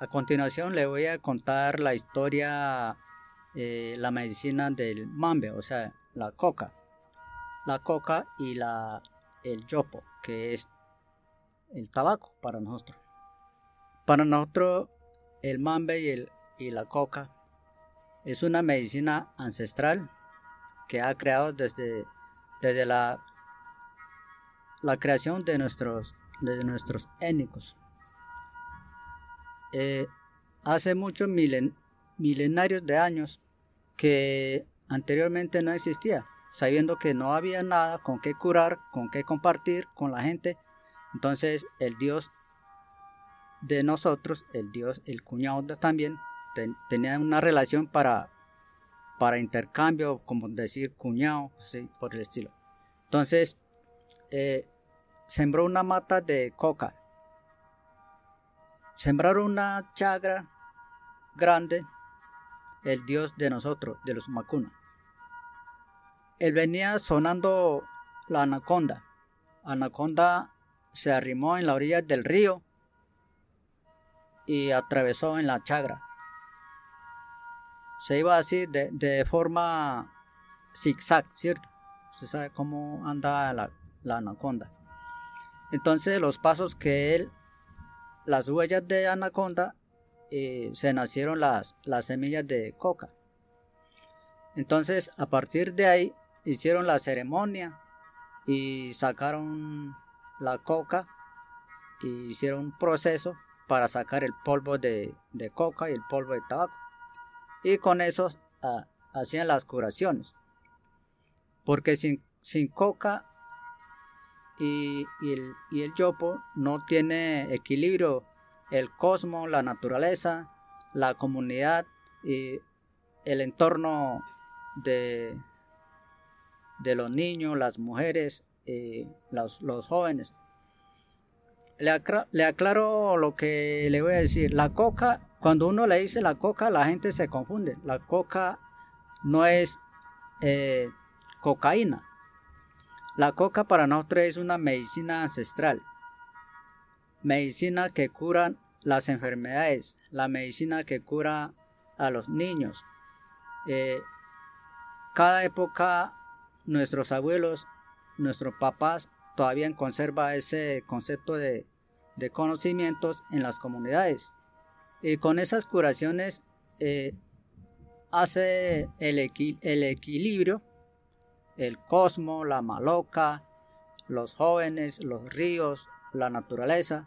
A continuación le voy a contar la historia, eh, la medicina del mambe, o sea, la coca. La coca y la, el yopo, que es el tabaco para nosotros. Para nosotros, el mambe y, el, y la coca es una medicina ancestral que ha creado desde, desde la, la creación de nuestros, de nuestros étnicos. Eh, hace muchos milenarios de años que anteriormente no existía, sabiendo que no había nada con qué curar, con qué compartir con la gente. Entonces el Dios de nosotros, el Dios, el cuñado también, tenía una relación para, para intercambio, como decir cuñado, por el estilo. Entonces, eh, sembró una mata de coca sembraron una chagra grande, el dios de nosotros, de los Macuna. Él venía sonando la anaconda. Anaconda se arrimó en la orilla del río y atravesó en la chagra. Se iba así de, forma zigzag, ¿cierto? Se sabe cómo anda la, la anaconda. Entonces los pasos que él las huellas de anaconda eh, se nacieron las, las semillas de coca. Entonces, a partir de ahí, hicieron la ceremonia y sacaron la coca y hicieron un proceso para sacar el polvo de, coca y el polvo de tabaco. Y con eso ah, hacían las curaciones. Porque sin, sin coca y, el, y el yopo no tiene equilibrio el cosmos, la naturaleza, la comunidad y el entorno de, de los niños, las mujeres, y los, los jóvenes. Le, le, aclaro lo que le voy a decir. La coca, cuando uno le dice la coca, la gente se confunde. La coca no es eh, cocaína. La coca para nosotros es una medicina ancestral. Medicina que cura las enfermedades, la medicina que cura a los niños. Eh, cada época nuestros abuelos, nuestros papás todavía conserva ese concepto de, conocimientos en las comunidades. Y con esas curaciones eh, hace el, el equilibrio el cosmos, la maloca, los jóvenes, los ríos, la naturaleza,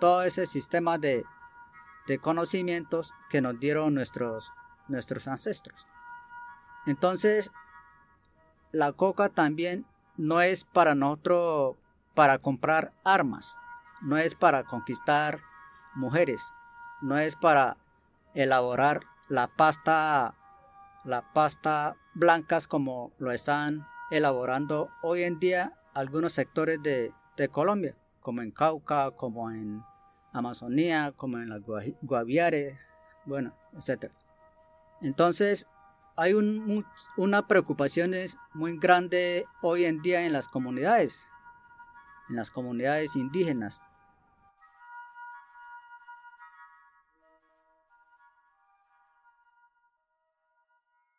todo ese sistema de, conocimientos que nos dieron nuestros, nuestros ancestros. Entonces, la coca también no es para nosotros para comprar armas, no es para conquistar mujeres, no es para elaborar la pasta la pasta blancas como lo están elaborando hoy en día algunos sectores de, Colombia, como en Cauca, como en Amazonía, como en las Guaviare, bueno, etc. Entonces, hay una preocupación muy grande hoy en día en las comunidades, en las comunidades indígenas,